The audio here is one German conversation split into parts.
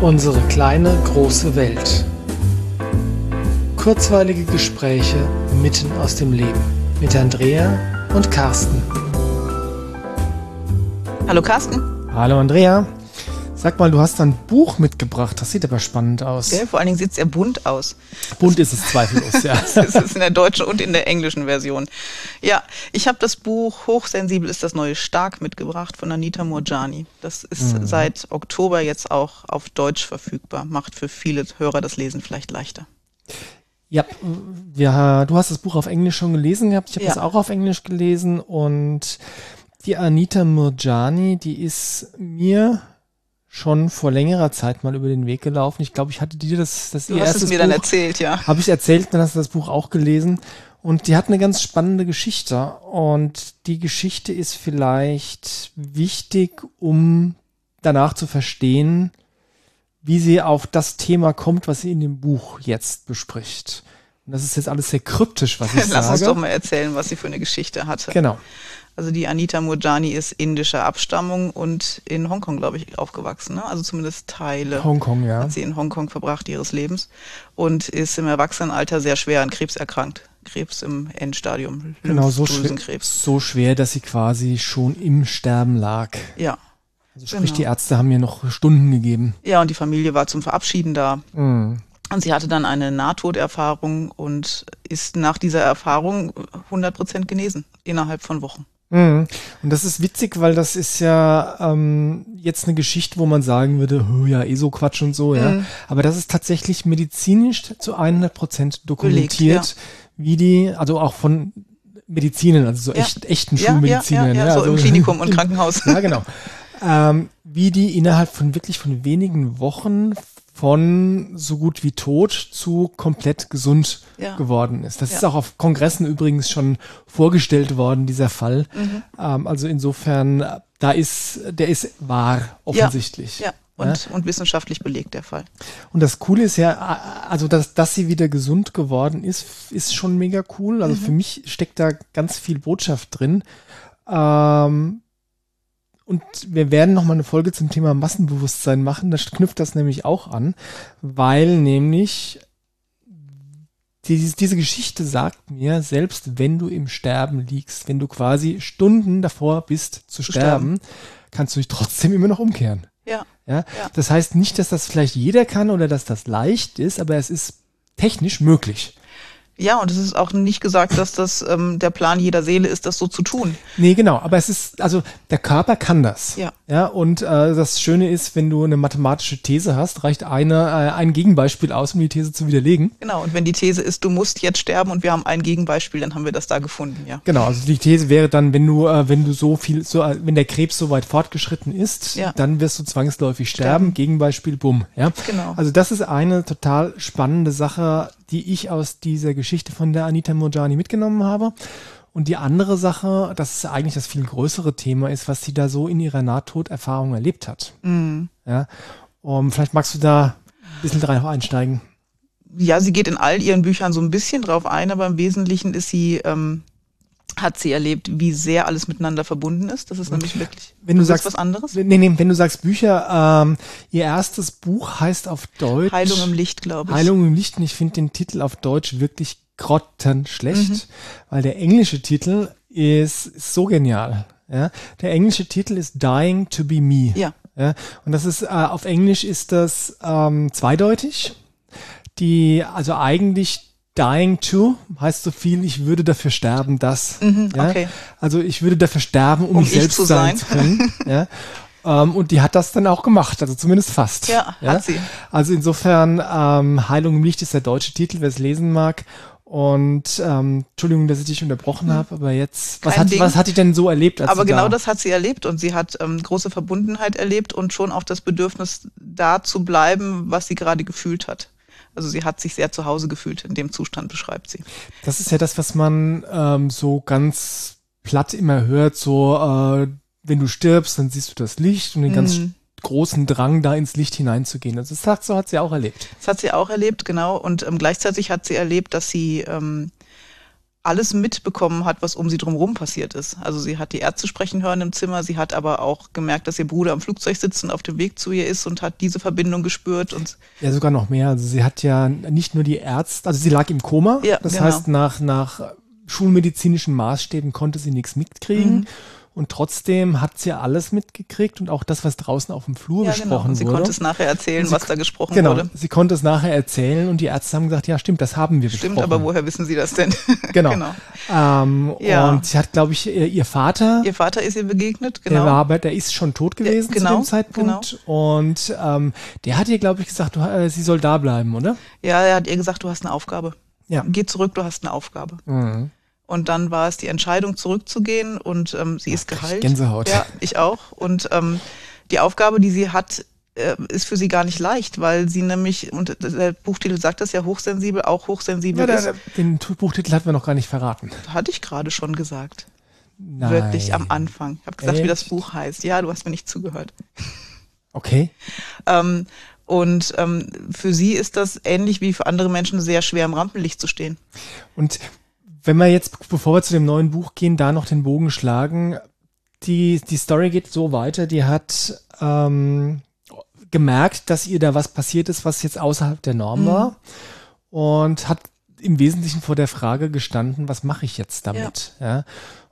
Unsere kleine große Welt. Kurzweilige Gespräche mitten aus dem Leben mit Andrea und Carsten. Hallo Carsten. Hallo Andrea. Sag mal, du hast ein Buch mitgebracht. Das sieht aber spannend aus. Ja, vor allen Dingen sieht es sehr bunt aus. Bunt ist es zweifellos, ja. das ist in der deutschen und in der englischen Version. Ja, ich habe das Buch Hochsensibel ist das neue Stark mitgebracht von Anita Murjani. Das ist mhm. seit Oktober jetzt auch auf Deutsch verfügbar. Macht für viele Hörer das Lesen vielleicht leichter. Ja, ja, du hast das Buch auf Englisch schon gelesen gehabt. Ich habe ja. das auch auf Englisch gelesen und die Anita Murjani, die ist mir schon vor längerer Zeit mal über den Weg gelaufen. Ich glaube, ich hatte dir das, das du ihr hast es mir Buch, dann erzählt, ja. Habe ich erzählt, dann hast du das Buch auch gelesen. Und die hat eine ganz spannende Geschichte. Und die Geschichte ist vielleicht wichtig, um danach zu verstehen, wie sie auf das Thema kommt, was sie in dem Buch jetzt bespricht. Und das ist jetzt alles sehr kryptisch, was ich Lass sage. Lass uns doch mal erzählen, was sie für eine Geschichte hatte. Genau. Also die Anita Murjani ist indischer Abstammung und in Hongkong, glaube ich, aufgewachsen. Ne? Also zumindest Teile Hongkong, ja. hat sie in Hongkong verbracht ihres Lebens und ist im Erwachsenenalter sehr schwer an Krebs erkrankt. Krebs im Endstadium. Genau, so schwer, so schwer, dass sie quasi schon im Sterben lag. Ja. Also sprich, genau. die Ärzte haben ihr noch Stunden gegeben. Ja, und die Familie war zum Verabschieden da. Mhm. Und sie hatte dann eine Nahtoderfahrung und ist nach dieser Erfahrung 100 Prozent genesen, innerhalb von Wochen. Mhm. Und das ist witzig, weil das ist ja ähm, jetzt eine Geschichte, wo man sagen würde, ja, eh so Quatsch und so, ja. Mhm. Aber das ist tatsächlich medizinisch zu 100 Prozent dokumentiert, Belegt, ja. wie die, also auch von Medizinern, also so ja. echt, echten ja, Schulmedizinern. Ja, ja, ja, so also, im Klinikum und Krankenhaus. ja, genau. Ähm, wie die innerhalb von wirklich von wenigen Wochen von so gut wie tot zu komplett gesund ja. geworden ist. Das ja. ist auch auf Kongressen übrigens schon vorgestellt worden, dieser Fall. Mhm. Ähm, also insofern, da ist, der ist wahr, offensichtlich. Ja. ja. Und, und wissenschaftlich belegt der Fall. Und das Coole ist ja, also dass, dass sie wieder gesund geworden ist, ist schon mega cool. Also mhm. für mich steckt da ganz viel Botschaft drin. Ähm, und wir werden nochmal eine Folge zum Thema Massenbewusstsein machen. Da knüpft das nämlich auch an, weil nämlich diese, diese Geschichte sagt mir, selbst wenn du im Sterben liegst, wenn du quasi Stunden davor bist zu, zu sterben, sterben, kannst du dich trotzdem immer noch umkehren. Ja. ja. Ja. Das heißt nicht, dass das vielleicht jeder kann oder dass das leicht ist, aber es ist technisch möglich. Ja, und es ist auch nicht gesagt, dass das ähm, der Plan jeder Seele ist, das so zu tun. Nee, genau. Aber es ist, also der Körper kann das. Ja. Ja, und äh, das Schöne ist, wenn du eine mathematische These hast, reicht eine, äh, ein Gegenbeispiel aus, um die These zu widerlegen. Genau, und wenn die These ist, du musst jetzt sterben und wir haben ein Gegenbeispiel, dann haben wir das da gefunden, ja. Genau, also die These wäre dann, wenn du, äh, wenn du so viel, so, äh, wenn der Krebs so weit fortgeschritten ist, ja. dann wirst du zwangsläufig sterben. sterben. Gegenbeispiel, bumm. Ja. Genau. Also das ist eine total spannende Sache, die ich aus dieser Geschichte von der Anita Murjani mitgenommen habe. Und die andere Sache, das ist eigentlich das viel größere Thema, ist, was sie da so in ihrer Nahtoderfahrung erlebt hat. Mhm. Ja. Um, vielleicht magst du da ein bisschen drauf einsteigen. Ja, sie geht in all ihren Büchern so ein bisschen drauf ein, aber im Wesentlichen ist sie ähm, hat sie erlebt, wie sehr alles miteinander verbunden ist. Das ist nämlich wirklich wenn du sagst was anderes. Nee, nee, wenn du sagst Bücher, ähm, ihr erstes Buch heißt auf Deutsch Heilung im Licht, glaube ich. Heilung im Licht und ich finde den Titel auf Deutsch wirklich grottenschlecht, mhm. weil der englische Titel ist, ist so genial. Ja? Der englische Titel ist Dying to be Me. Ja. ja? Und das ist, äh, auf Englisch ist das ähm, zweideutig. Die, also eigentlich Dying to heißt so viel, ich würde dafür sterben, dass. Mhm, ja? okay. Also ich würde dafür sterben, um, um mich selbst zu sein. zu können. ja? Ähm, und die hat das dann auch gemacht, also zumindest fast. Ja, ja? hat sie. Also insofern, ähm, Heilung im Licht ist der deutsche Titel, wer es lesen mag. Und ähm, Entschuldigung, dass ich dich unterbrochen hm. habe, aber jetzt, was hat, was hat die denn so erlebt? aber genau da das hat sie erlebt und sie hat ähm, große Verbundenheit erlebt und schon auch das Bedürfnis, da zu bleiben, was sie gerade gefühlt hat. Also sie hat sich sehr zu Hause gefühlt in dem Zustand, beschreibt sie. Das ist ja das, was man ähm, so ganz platt immer hört, so äh, wenn du stirbst, dann siehst du das Licht und den mhm. ganz großen Drang, da ins Licht hineinzugehen. Also das sagt, so hat sie auch erlebt. Das hat sie auch erlebt, genau. Und ähm, gleichzeitig hat sie erlebt, dass sie ähm, alles mitbekommen hat, was um sie drumherum passiert ist. Also sie hat die Ärzte sprechen hören im Zimmer, sie hat aber auch gemerkt, dass ihr Bruder am Flugzeug sitzt und auf dem Weg zu ihr ist und hat diese Verbindung gespürt. Und ja, sogar noch mehr. Also sie hat ja nicht nur die Ärzte, also sie lag im Koma, ja, das genau. heißt nach, nach schulmedizinischen Maßstäben konnte sie nichts mitkriegen. Mhm. Und trotzdem hat sie alles mitgekriegt und auch das, was draußen auf dem Flur ja, besprochen genau. sie wurde. Sie konnte es nachher erzählen, sie, was da gesprochen genau, wurde. Sie konnte es nachher erzählen und die Ärzte haben gesagt, ja stimmt, das haben wir stimmt, besprochen. Stimmt, aber woher wissen Sie das denn? Genau. genau. Ähm, ja. Und sie hat, glaube ich, ihr Vater. Ihr Vater ist ihr begegnet, genau. Der war aber, der ist schon tot gewesen der, genau, zu dem Zeitpunkt. Genau. Und ähm, der hat ihr, glaube ich, gesagt, du, äh, sie soll da bleiben, oder? Ja, er hat ihr gesagt, du hast eine Aufgabe. Ja. Geh zurück, du hast eine Aufgabe. Mhm. Und dann war es die Entscheidung, zurückzugehen und ähm, sie ist geheilt. Gänsehaut. Ja, ich auch. Und ähm, die Aufgabe, die sie hat, äh, ist für sie gar nicht leicht, weil sie nämlich, und der Buchtitel sagt das ja, hochsensibel, auch hochsensibel ja, ist. Den Buchtitel hatten wir noch gar nicht verraten. Hatte ich gerade schon gesagt. Nein. Wirklich am Anfang. Ich habe gesagt, Echt? wie das Buch heißt. Ja, du hast mir nicht zugehört. Okay. ähm, und ähm, für sie ist das ähnlich wie für andere Menschen sehr schwer im Rampenlicht zu stehen. Und wenn wir jetzt, bevor wir zu dem neuen Buch gehen, da noch den Bogen schlagen, die, die Story geht so weiter, die hat ähm, gemerkt, dass ihr da was passiert ist, was jetzt außerhalb der Norm mhm. war und hat im Wesentlichen vor der Frage gestanden, was mache ich jetzt damit? Ja. ja.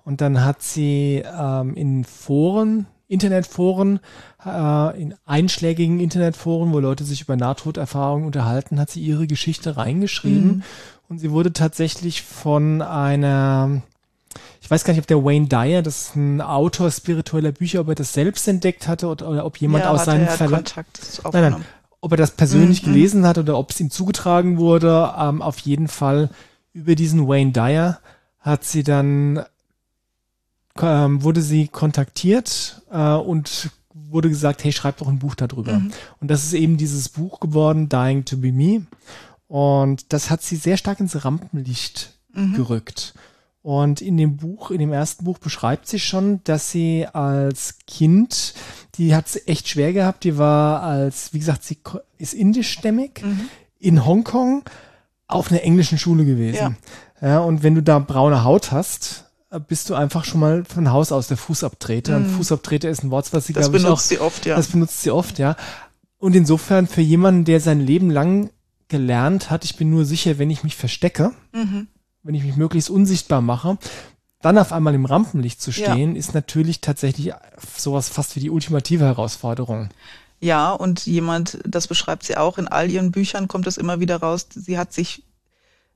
Und dann hat sie ähm, in Foren, Internetforen, äh, in einschlägigen Internetforen, wo Leute sich über Nahtoderfahrungen unterhalten, hat sie ihre Geschichte reingeschrieben mhm. Und sie wurde tatsächlich von einer, ich weiß gar nicht, ob der Wayne Dyer, das ist ein Autor spiritueller Bücher, ob er das selbst entdeckt hatte oder, oder ob jemand ja, aus seinem Verlag. Nein, nein, ob er das persönlich mhm. gelesen hat oder ob es ihm zugetragen wurde. Ähm, auf jeden Fall über diesen Wayne Dyer hat sie dann ähm, wurde sie kontaktiert äh, und wurde gesagt, hey, schreib doch ein Buch darüber. Mhm. Und das ist eben dieses Buch geworden, Dying to be Me. Und das hat sie sehr stark ins Rampenlicht mhm. gerückt. Und in dem Buch, in dem ersten Buch beschreibt sie schon, dass sie als Kind, die hat es echt schwer gehabt, die war als, wie gesagt, sie ist indischstämmig, mhm. in Hongkong auf einer englischen Schule gewesen. Ja. ja. und wenn du da braune Haut hast, bist du einfach schon mal von Haus aus der Fußabtreter. Mhm. Und Fußabtreter ist ein Wort, was sie, glaube ich, auch... Das benutzt sie oft, ja. Das benutzt sie oft, ja. Und insofern für jemanden, der sein Leben lang gelernt hat, ich bin nur sicher, wenn ich mich verstecke, mhm. wenn ich mich möglichst unsichtbar mache, dann auf einmal im Rampenlicht zu stehen, ja. ist natürlich tatsächlich sowas fast wie die ultimative Herausforderung. Ja, und jemand, das beschreibt sie auch, in all ihren Büchern kommt es immer wieder raus, sie hat sich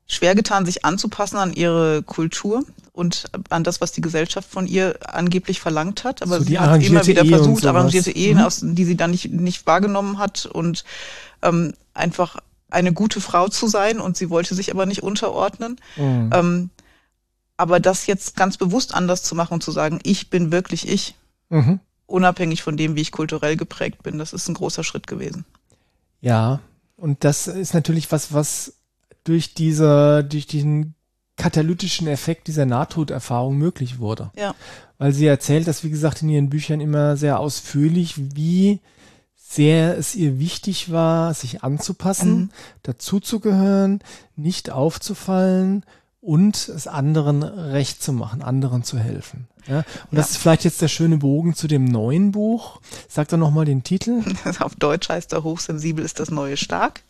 schwer getan, sich anzupassen an ihre Kultur und an das, was die Gesellschaft von ihr angeblich verlangt hat. Aber so sie hat immer wieder Ehe versucht, arrangierte Ehen, mhm. die sie dann nicht, nicht wahrgenommen hat und ähm, einfach eine gute Frau zu sein und sie wollte sich aber nicht unterordnen. Mhm. Ähm, aber das jetzt ganz bewusst anders zu machen und zu sagen, ich bin wirklich ich, mhm. unabhängig von dem, wie ich kulturell geprägt bin, das ist ein großer Schritt gewesen. Ja, und das ist natürlich was, was durch diese, durch diesen katalytischen Effekt dieser Nahtoderfahrung möglich wurde. Ja. Weil sie erzählt das, wie gesagt, in ihren Büchern immer sehr ausführlich, wie sehr es ihr wichtig war, sich anzupassen, mhm. dazuzugehören, nicht aufzufallen und es anderen recht zu machen, anderen zu helfen. Ja, und ja. das ist vielleicht jetzt der schöne Bogen zu dem neuen Buch. Sag doch nochmal den Titel. Auf Deutsch heißt er Hochsensibel ist das neue Stark.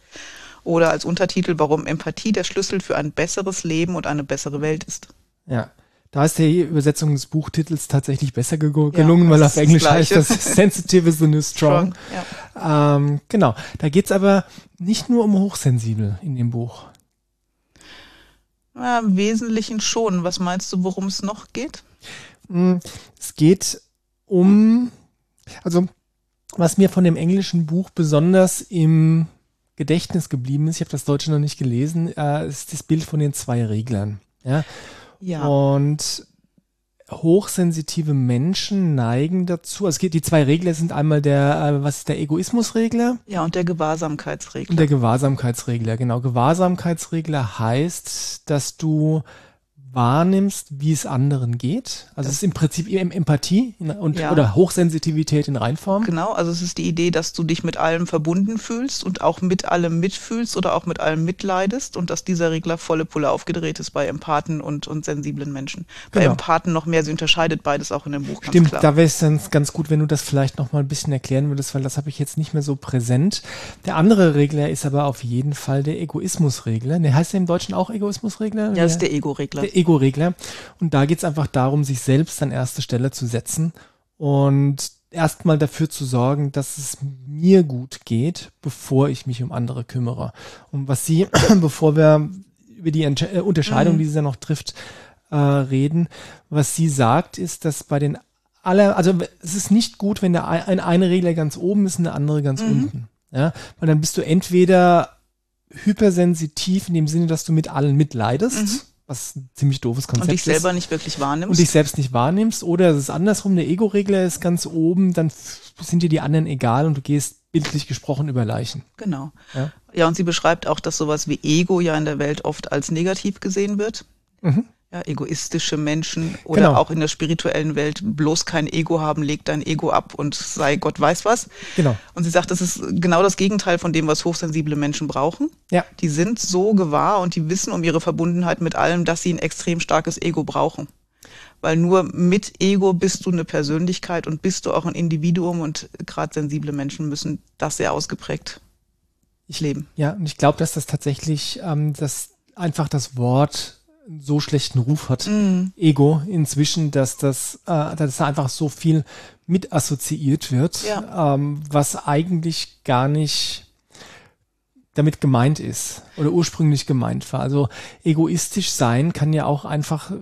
Oder als Untertitel, warum Empathie der Schlüssel für ein besseres Leben und eine bessere Welt ist. Ja. Da ist die Übersetzung des Buchtitels tatsächlich besser ge gelungen, ja, weil auf Englisch das heißt das Sensitive is the new strong. strong ja. ähm, genau. Da geht's aber nicht nur um hochsensibel in dem Buch. Ja, Im Wesentlichen schon. Was meinst du, worum es noch geht? Hm, es geht um, also was mir von dem englischen Buch besonders im Gedächtnis geblieben ist, ich habe das Deutsche noch nicht gelesen, äh, ist das Bild von den zwei Reglern. Ja. Ja. Und hochsensitive Menschen neigen dazu. Also die zwei Regler sind einmal der, äh, was ist der Egoismusregler? Ja, und der Gewahrsamkeitsregler. Und der Gewahrsamkeitsregler, genau. Gewahrsamkeitsregler heißt, dass du wahrnimmst, wie es anderen geht. Also es ist im Prinzip Empathie und, ja. oder Hochsensitivität in Reinform. Genau, also es ist die Idee, dass du dich mit allem verbunden fühlst und auch mit allem mitfühlst oder auch mit allem mitleidest und dass dieser Regler volle Pulle aufgedreht ist bei Empathen und, und sensiblen Menschen. Bei genau. Empathen noch mehr, sie unterscheidet beides auch in dem Buch. Stimmt, klar. da wäre es dann ganz gut, wenn du das vielleicht noch mal ein bisschen erklären würdest, weil das habe ich jetzt nicht mehr so präsent. Der andere Regler ist aber auf jeden Fall der Egoismusregler. Der heißt ja im Deutschen auch Egoismusregler? Ja, das ist der Ego-Regler. Der Ego-Regler. Und da geht es einfach darum, sich selbst an erste Stelle zu setzen und erstmal dafür zu sorgen, dass es mir gut geht, bevor ich mich um andere kümmere. Und was sie, bevor wir über die Entsch äh, Unterscheidung, mhm. die sie ja noch trifft, äh, reden, was sie sagt, ist, dass bei den aller, also es ist nicht gut, wenn der ein, eine Regler ganz oben ist und der andere ganz mhm. unten. Ja, weil dann bist du entweder hypersensitiv in dem Sinne, dass du mit allen mitleidest. Mhm was ein ziemlich doofes Konzept ist. Und dich selber ist. nicht wirklich wahrnimmst. Und dich selbst nicht wahrnimmst. Oder es ist andersrum, der Ego-Regler ist ganz oben, dann sind dir die anderen egal und du gehst bildlich gesprochen über Leichen. Genau. Ja, ja und sie beschreibt auch, dass sowas wie Ego ja in der Welt oft als negativ gesehen wird. Mhm ja, egoistische Menschen oder genau. auch in der spirituellen Welt bloß kein Ego haben, leg dein Ego ab und sei Gott weiß was. Genau. Und sie sagt, das ist genau das Gegenteil von dem, was hochsensible Menschen brauchen. Ja. Die sind so gewahr und die wissen um ihre Verbundenheit mit allem, dass sie ein extrem starkes Ego brauchen. Weil nur mit Ego bist du eine Persönlichkeit und bist du auch ein Individuum und gerade sensible Menschen müssen das sehr ausgeprägt leben. Ja, und ich glaube, dass das tatsächlich ähm, das einfach das Wort so schlechten Ruf hat, mm. Ego, inzwischen, dass das, äh, dass da einfach so viel mit assoziiert wird, ja. ähm, was eigentlich gar nicht damit gemeint ist oder ursprünglich gemeint war. Also egoistisch sein kann ja auch einfach,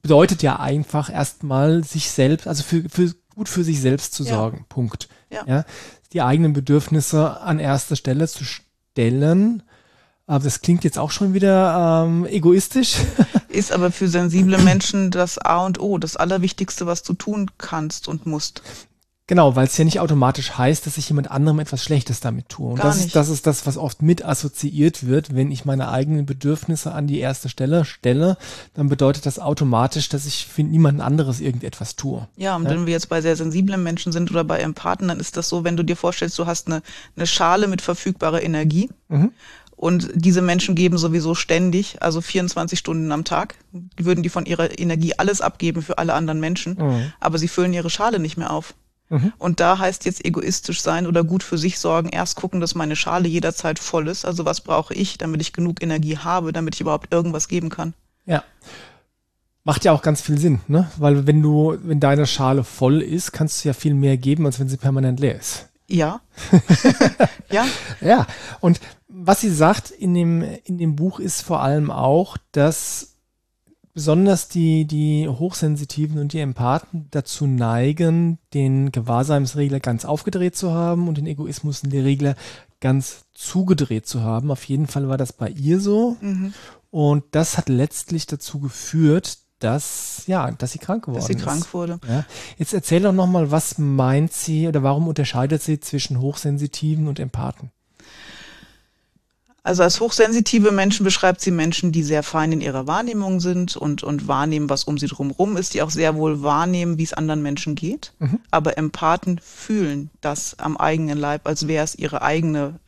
bedeutet ja einfach erstmal sich selbst, also für, für gut für sich selbst zu sorgen. Punkt. Ja. ja. Die eigenen Bedürfnisse an erster Stelle zu stellen aber das klingt jetzt auch schon wieder ähm, egoistisch. Ist aber für sensible Menschen das A und O, das Allerwichtigste, was du tun kannst und musst. Genau, weil es ja nicht automatisch heißt, dass ich jemand anderem etwas Schlechtes damit tue. Und Gar das, nicht. Ist, das ist das, was oft mit assoziiert wird, wenn ich meine eigenen Bedürfnisse an die erste Stelle stelle, dann bedeutet das automatisch, dass ich für niemanden anderes irgendetwas tue. Ja, und ja? wenn wir jetzt bei sehr sensiblen Menschen sind oder bei Empathen, dann ist das so, wenn du dir vorstellst, du hast eine, eine Schale mit verfügbarer Energie. Mhm. Und diese Menschen geben sowieso ständig, also 24 Stunden am Tag, würden die von ihrer Energie alles abgeben für alle anderen Menschen, mhm. aber sie füllen ihre Schale nicht mehr auf. Mhm. Und da heißt jetzt egoistisch sein oder gut für sich sorgen, erst gucken, dass meine Schale jederzeit voll ist. Also was brauche ich, damit ich genug Energie habe, damit ich überhaupt irgendwas geben kann. Ja. Macht ja auch ganz viel Sinn, ne? Weil wenn du, wenn deine Schale voll ist, kannst du ja viel mehr geben, als wenn sie permanent leer ist. Ja. ja. Ja. Und was sie sagt in dem, in dem Buch ist vor allem auch, dass besonders die, die Hochsensitiven und die Empathen dazu neigen, den Gewahrsamsregler ganz aufgedreht zu haben und den Egoismus in der Regler ganz zugedreht zu haben. Auf jeden Fall war das bei ihr so. Mhm. Und das hat letztlich dazu geführt, dass, ja, dass sie krank geworden ist. Dass sie krank wurde. Ja. Jetzt erzähl doch nochmal, was meint sie oder warum unterscheidet sie zwischen Hochsensitiven und Empathen? Also als hochsensitive Menschen beschreibt sie Menschen, die sehr fein in ihrer Wahrnehmung sind und, und wahrnehmen, was um sie drumherum ist, die auch sehr wohl wahrnehmen, wie es anderen Menschen geht. Mhm. Aber Empathen fühlen das am eigenen Leib, als wäre es ihre eigene,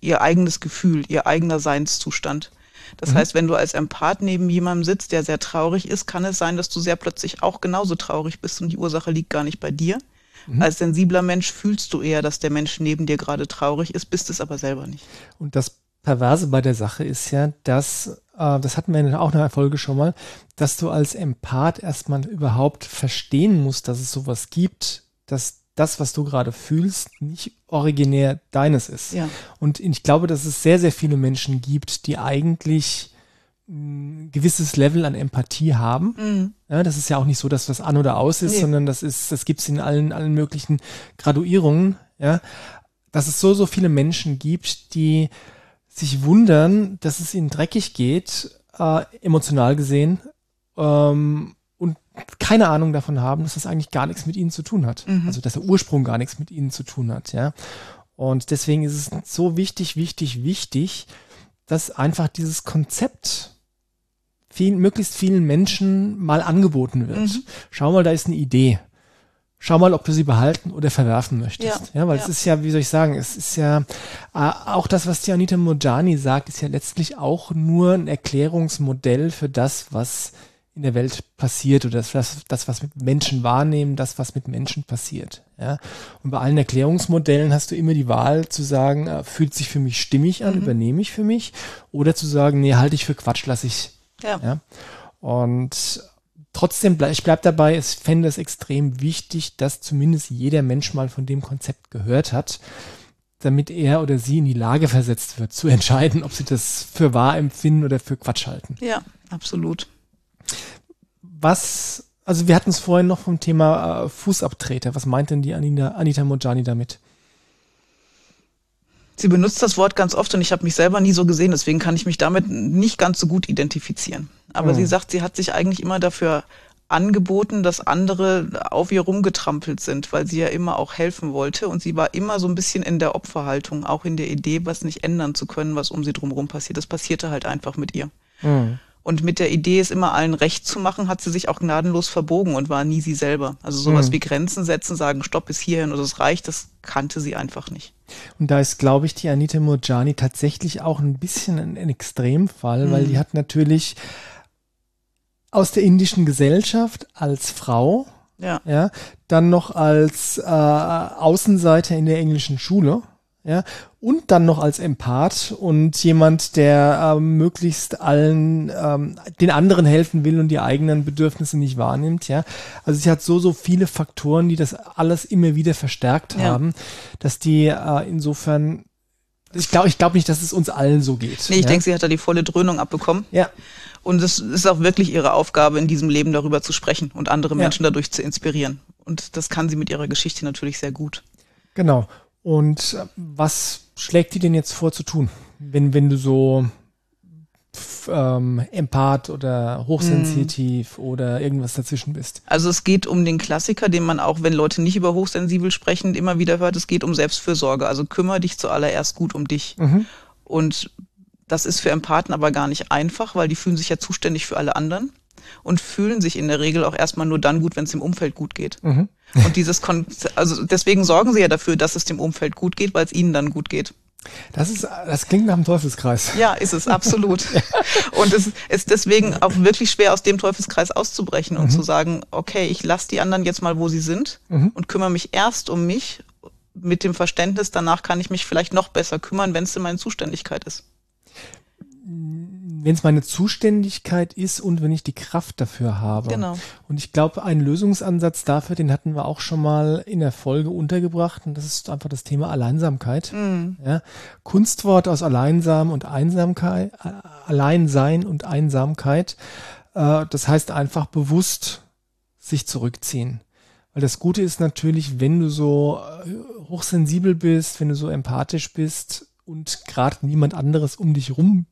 ihr eigenes Gefühl, ihr eigener Seinszustand. Das mhm. heißt, wenn du als Empath neben jemandem sitzt, der sehr traurig ist, kann es sein, dass du sehr plötzlich auch genauso traurig bist und die Ursache liegt gar nicht bei dir. Mhm. Als sensibler Mensch fühlst du eher, dass der Mensch neben dir gerade traurig ist, bist es aber selber nicht. Und das Perverse bei der Sache ist ja, dass, äh, das hatten wir in auch einer Folge schon mal, dass du als Empath erstmal überhaupt verstehen musst, dass es sowas gibt, dass das, was du gerade fühlst, nicht originär deines ist. Ja. Und ich glaube, dass es sehr, sehr viele Menschen gibt, die eigentlich ein gewisses Level an Empathie haben. Mhm. Ja, das ist ja auch nicht so, dass das an oder aus ist, nee. sondern das ist, das gibt es in allen, allen möglichen Graduierungen, ja. Dass es so, so viele Menschen gibt, die sich wundern, dass es ihnen dreckig geht, äh, emotional gesehen, ähm, keine Ahnung davon haben, dass das eigentlich gar nichts mit ihnen zu tun hat. Mhm. Also dass der Ursprung gar nichts mit ihnen zu tun hat, ja. Und deswegen ist es so wichtig, wichtig, wichtig, dass einfach dieses Konzept vielen, möglichst vielen Menschen mal angeboten wird. Mhm. Schau mal, da ist eine Idee. Schau mal, ob du sie behalten oder verwerfen möchtest. Ja, ja weil ja. es ist ja, wie soll ich sagen, es ist ja äh, auch das, was die Anita Mojani sagt, ist ja letztlich auch nur ein Erklärungsmodell für das, was in der Welt passiert oder das, das, was mit Menschen wahrnehmen, das, was mit Menschen passiert. Ja? Und bei allen Erklärungsmodellen hast du immer die Wahl zu sagen, äh, fühlt sich für mich stimmig an, mhm. übernehme ich für mich, oder zu sagen, nee, halte ich für Quatsch, lasse ich. Ja. ja? Und trotzdem, bleib, ich bleib dabei, ich fände es extrem wichtig, dass zumindest jeder Mensch mal von dem Konzept gehört hat, damit er oder sie in die Lage versetzt wird, zu entscheiden, ob sie das für wahr empfinden oder für Quatsch halten. Ja, absolut. Was, also wir hatten es vorhin noch vom Thema äh, Fußabtreter. Was meint denn die Anita, Anita Mojani damit? Sie benutzt das Wort ganz oft und ich habe mich selber nie so gesehen, deswegen kann ich mich damit nicht ganz so gut identifizieren. Aber mhm. sie sagt, sie hat sich eigentlich immer dafür angeboten, dass andere auf ihr rumgetrampelt sind, weil sie ja immer auch helfen wollte und sie war immer so ein bisschen in der Opferhaltung, auch in der Idee, was nicht ändern zu können, was um sie drumherum passiert. Das passierte halt einfach mit ihr. Mhm. Und mit der Idee, es immer allen recht zu machen, hat sie sich auch gnadenlos verbogen und war nie sie selber. Also sowas mhm. wie Grenzen setzen, sagen, stopp bis hierhin oder es reicht, das kannte sie einfach nicht. Und da ist, glaube ich, die Anita Murjani tatsächlich auch ein bisschen ein, ein Extremfall, mhm. weil die hat natürlich aus der indischen Gesellschaft als Frau, ja, ja dann noch als äh, Außenseiter in der englischen Schule, ja, und dann noch als Empath und jemand, der ähm, möglichst allen ähm, den anderen helfen will und die eigenen Bedürfnisse nicht wahrnimmt, ja. Also sie hat so so viele Faktoren, die das alles immer wieder verstärkt haben, dass die äh, insofern ich glaube ich glaube nicht, dass es uns allen so geht. Nee, ich ja? denke, sie hat da die volle Dröhnung abbekommen. Ja. Und es ist auch wirklich ihre Aufgabe, in diesem Leben darüber zu sprechen und andere Menschen ja. dadurch zu inspirieren. Und das kann sie mit ihrer Geschichte natürlich sehr gut. Genau. Und was schlägt dir denn jetzt vor zu tun, wenn, wenn du so ähm, Empath oder hochsensitiv mm. oder irgendwas dazwischen bist? Also es geht um den Klassiker, den man auch, wenn Leute nicht über hochsensibel sprechen, immer wieder hört. Es geht um Selbstfürsorge. Also kümmere dich zuallererst gut um dich. Mhm. Und das ist für Empathen aber gar nicht einfach, weil die fühlen sich ja zuständig für alle anderen und fühlen sich in der Regel auch erstmal nur dann gut, wenn es dem Umfeld gut geht. Mhm. Und dieses Kon also deswegen sorgen sie ja dafür, dass es dem Umfeld gut geht, weil es ihnen dann gut geht. Das ist, das klingt nach einem Teufelskreis. Ja, ist es, absolut. Und es ist deswegen auch wirklich schwer, aus dem Teufelskreis auszubrechen und mhm. zu sagen, okay, ich lasse die anderen jetzt mal, wo sie sind mhm. und kümmere mich erst um mich mit dem Verständnis, danach kann ich mich vielleicht noch besser kümmern, wenn es in meine Zuständigkeit ist wenn es meine Zuständigkeit ist und wenn ich die Kraft dafür habe. Genau. Und ich glaube, ein Lösungsansatz dafür, den hatten wir auch schon mal in der Folge untergebracht, und das ist einfach das Thema Alleinsamkeit. Mhm. Ja, Kunstwort aus Alleinsam und Einsamkeit, äh, Alleinsein und Einsamkeit. Äh, das heißt einfach bewusst sich zurückziehen. Weil das Gute ist natürlich, wenn du so äh, hochsensibel bist, wenn du so empathisch bist und gerade niemand anderes um dich rum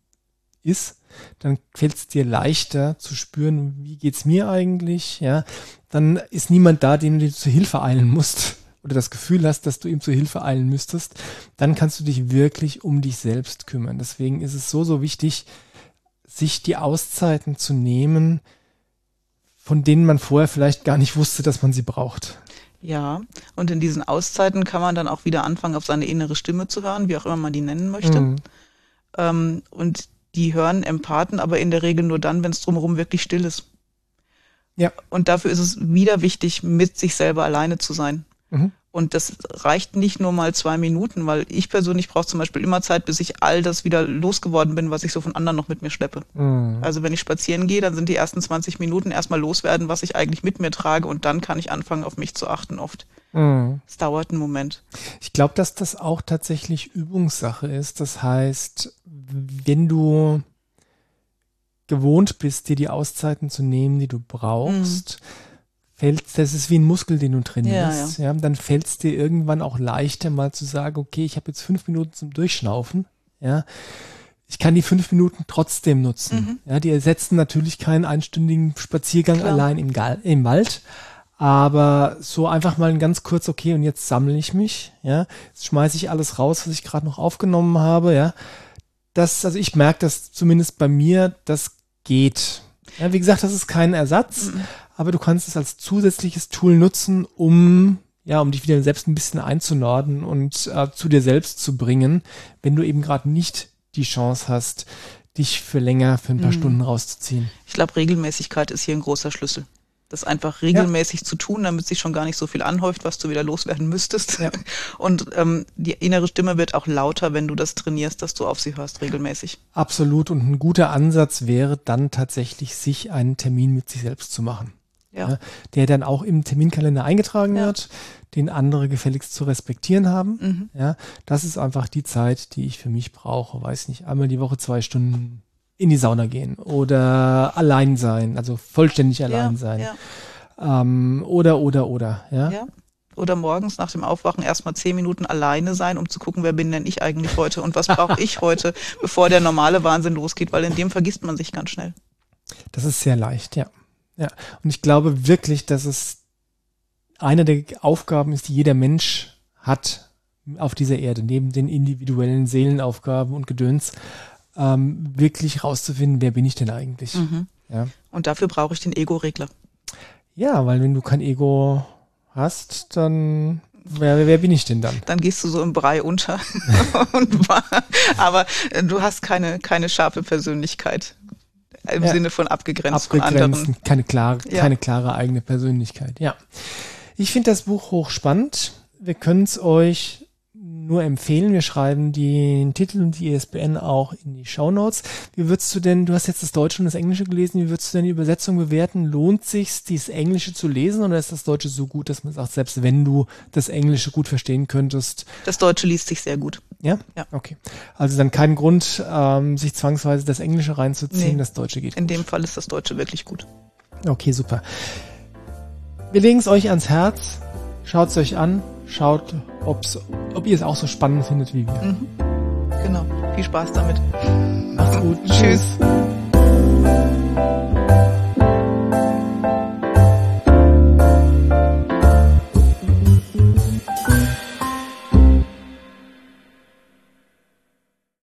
ist, dann fällt es dir leichter zu spüren, wie geht's mir eigentlich, ja. Dann ist niemand da, dem du zur Hilfe eilen musst oder das Gefühl hast, dass du ihm zur Hilfe eilen müsstest. Dann kannst du dich wirklich um dich selbst kümmern. Deswegen ist es so, so wichtig, sich die Auszeiten zu nehmen, von denen man vorher vielleicht gar nicht wusste, dass man sie braucht. Ja, und in diesen Auszeiten kann man dann auch wieder anfangen, auf seine innere Stimme zu hören, wie auch immer man die nennen möchte. Mhm. Ähm, und die hören Empathen aber in der Regel nur dann, wenn es drumherum wirklich still ist. Ja. Und dafür ist es wieder wichtig, mit sich selber alleine zu sein. Mhm. Und das reicht nicht nur mal zwei Minuten, weil ich persönlich brauche zum Beispiel immer Zeit, bis ich all das wieder losgeworden bin, was ich so von anderen noch mit mir schleppe. Mhm. Also wenn ich spazieren gehe, dann sind die ersten 20 Minuten erstmal loswerden, was ich eigentlich mit mir trage und dann kann ich anfangen, auf mich zu achten oft. Mhm. Es dauert einen Moment. Ich glaube, dass das auch tatsächlich Übungssache ist. Das heißt, wenn du gewohnt bist, dir die Auszeiten zu nehmen, die du brauchst, mhm. Fällt, das ist wie ein Muskel, den du trainierst, ja, ja. ja dann fällt es dir irgendwann auch leichter, mal zu sagen, okay, ich habe jetzt fünf Minuten zum Durchschnaufen, ja. Ich kann die fünf Minuten trotzdem nutzen. Mhm. Ja, die ersetzen natürlich keinen einstündigen Spaziergang Klar. allein im, Gal im Wald, aber so einfach mal ein ganz kurz, okay, und jetzt sammle ich mich, ja, jetzt schmeiße ich alles raus, was ich gerade noch aufgenommen habe, ja. Das, also ich merke das zumindest bei mir, das geht. Ja, wie gesagt, das ist kein Ersatz, mhm. Aber du kannst es als zusätzliches Tool nutzen, um ja, um dich wieder selbst ein bisschen einzunorden und äh, zu dir selbst zu bringen, wenn du eben gerade nicht die Chance hast, dich für länger, für ein paar mhm. Stunden rauszuziehen. Ich glaube, Regelmäßigkeit ist hier ein großer Schlüssel. Das einfach regelmäßig ja. zu tun, damit sich schon gar nicht so viel anhäuft, was du wieder loswerden müsstest. Ja. Und ähm, die innere Stimme wird auch lauter, wenn du das trainierst, dass du auf sie hörst regelmäßig. Absolut. Und ein guter Ansatz wäre dann tatsächlich, sich einen Termin mit sich selbst zu machen ja. ja. der dann auch im Terminkalender eingetragen ja. wird, den andere gefälligst zu respektieren haben. Mhm. Ja, das ist einfach die Zeit, die ich für mich brauche. Weiß nicht, einmal die Woche zwei Stunden in die Sauna gehen oder allein sein, also vollständig allein ja, sein. Ähm, oder, oder, oder, ja. ja. Oder morgens nach dem Aufwachen erstmal zehn Minuten alleine sein, um zu gucken, wer bin denn ich eigentlich heute und was brauche ich heute, bevor der normale Wahnsinn losgeht, weil in dem vergisst man sich ganz schnell. Das ist sehr leicht, ja. Ja, und ich glaube wirklich, dass es eine der Aufgaben ist, die jeder Mensch hat auf dieser Erde, neben den individuellen Seelenaufgaben und Gedöns, ähm, wirklich rauszufinden, wer bin ich denn eigentlich? Mhm. Ja. Und dafür brauche ich den Ego-Regler. Ja, weil wenn du kein Ego hast, dann Wer, wer bin ich denn dann? Dann gehst du so im Brei unter. aber du hast keine, keine scharfe Persönlichkeit im ja. Sinne von abgegrenzt, abgegrenzt von anderen. Keine klare, ja. keine klare eigene Persönlichkeit. Ja. Ich finde das Buch hochspannend. Wir können es euch nur empfehlen. Wir schreiben den Titel und die ISBN auch in die Show Notes. Wie würdest du denn, du hast jetzt das Deutsche und das Englische gelesen, wie würdest du denn die Übersetzung bewerten? Lohnt sich dieses Englische zu lesen oder ist das Deutsche so gut, dass man sagt, selbst wenn du das Englische gut verstehen könntest? Das Deutsche liest sich sehr gut. Ja? Ja. Okay. Also dann kein Grund, ähm, sich zwangsweise das Englische reinzuziehen, nee, das Deutsche geht. In gut. dem Fall ist das Deutsche wirklich gut. Okay, super. Wir legen es euch ans Herz. Schaut es euch an. Schaut, ob's, ob ihr es auch so spannend findet wie wir. Mhm. Genau. Viel Spaß damit. Macht's gut. Tschüss.